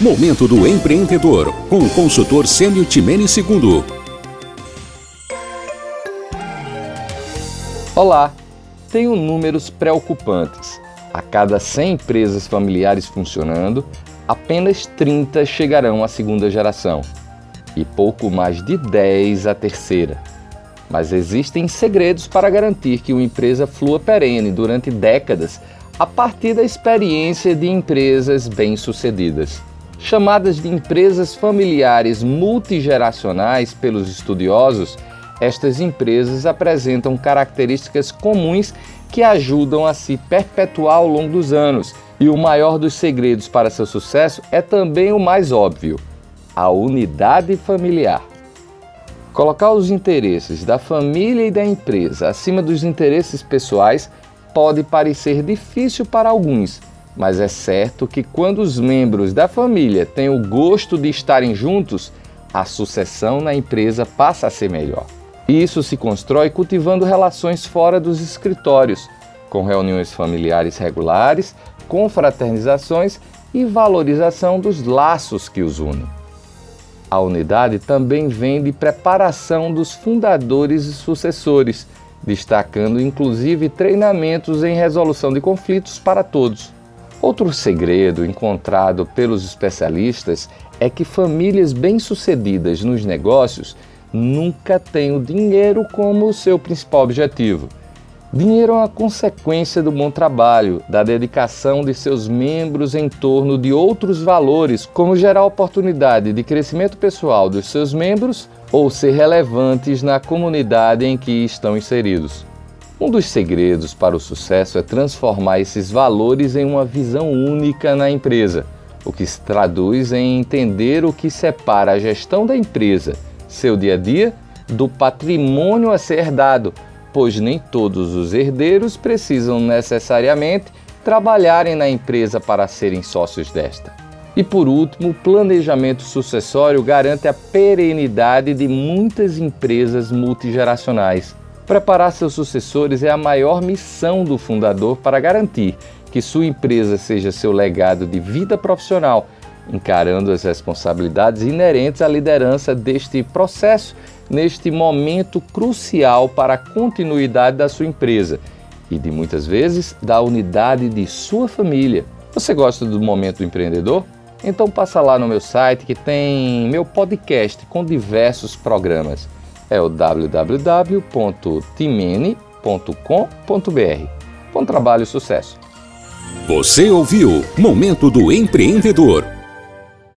Momento do Empreendedor, com o consultor Sênio Timene II. Olá, tenho números preocupantes. A cada 100 empresas familiares funcionando, apenas 30 chegarão à segunda geração e pouco mais de 10 à terceira. Mas existem segredos para garantir que uma empresa flua perene durante décadas a partir da experiência de empresas bem-sucedidas. Chamadas de empresas familiares multigeracionais pelos estudiosos, estas empresas apresentam características comuns que ajudam a se perpetuar ao longo dos anos. E o maior dos segredos para seu sucesso é também o mais óbvio: a unidade familiar. Colocar os interesses da família e da empresa acima dos interesses pessoais pode parecer difícil para alguns, mas é certo que quando os membros da família têm o gosto de estarem juntos, a sucessão na empresa passa a ser melhor. Isso se constrói cultivando relações fora dos escritórios, com reuniões familiares regulares, confraternizações e valorização dos laços que os unem. A unidade também vem de preparação dos fundadores e sucessores, destacando inclusive treinamentos em resolução de conflitos para todos. Outro segredo encontrado pelos especialistas é que famílias bem-sucedidas nos negócios nunca têm o dinheiro como seu principal objetivo. Dinheiro é uma consequência do bom trabalho, da dedicação de seus membros em torno de outros valores, como gerar oportunidade de crescimento pessoal dos seus membros ou ser relevantes na comunidade em que estão inseridos. Um dos segredos para o sucesso é transformar esses valores em uma visão única na empresa, o que se traduz em entender o que separa a gestão da empresa, seu dia a dia, do patrimônio a ser herdado, pois nem todos os herdeiros precisam necessariamente trabalharem na empresa para serem sócios desta. E por último, o planejamento sucessório garante a perenidade de muitas empresas multigeracionais Preparar seus sucessores é a maior missão do fundador para garantir que sua empresa seja seu legado de vida profissional, encarando as responsabilidades inerentes à liderança deste processo neste momento crucial para a continuidade da sua empresa e de muitas vezes da unidade de sua família. Você gosta do momento empreendedor? Então passa lá no meu site que tem meu podcast com diversos programas é o www.timene.com.br. Bom trabalho e sucesso! Você ouviu Momento do Empreendedor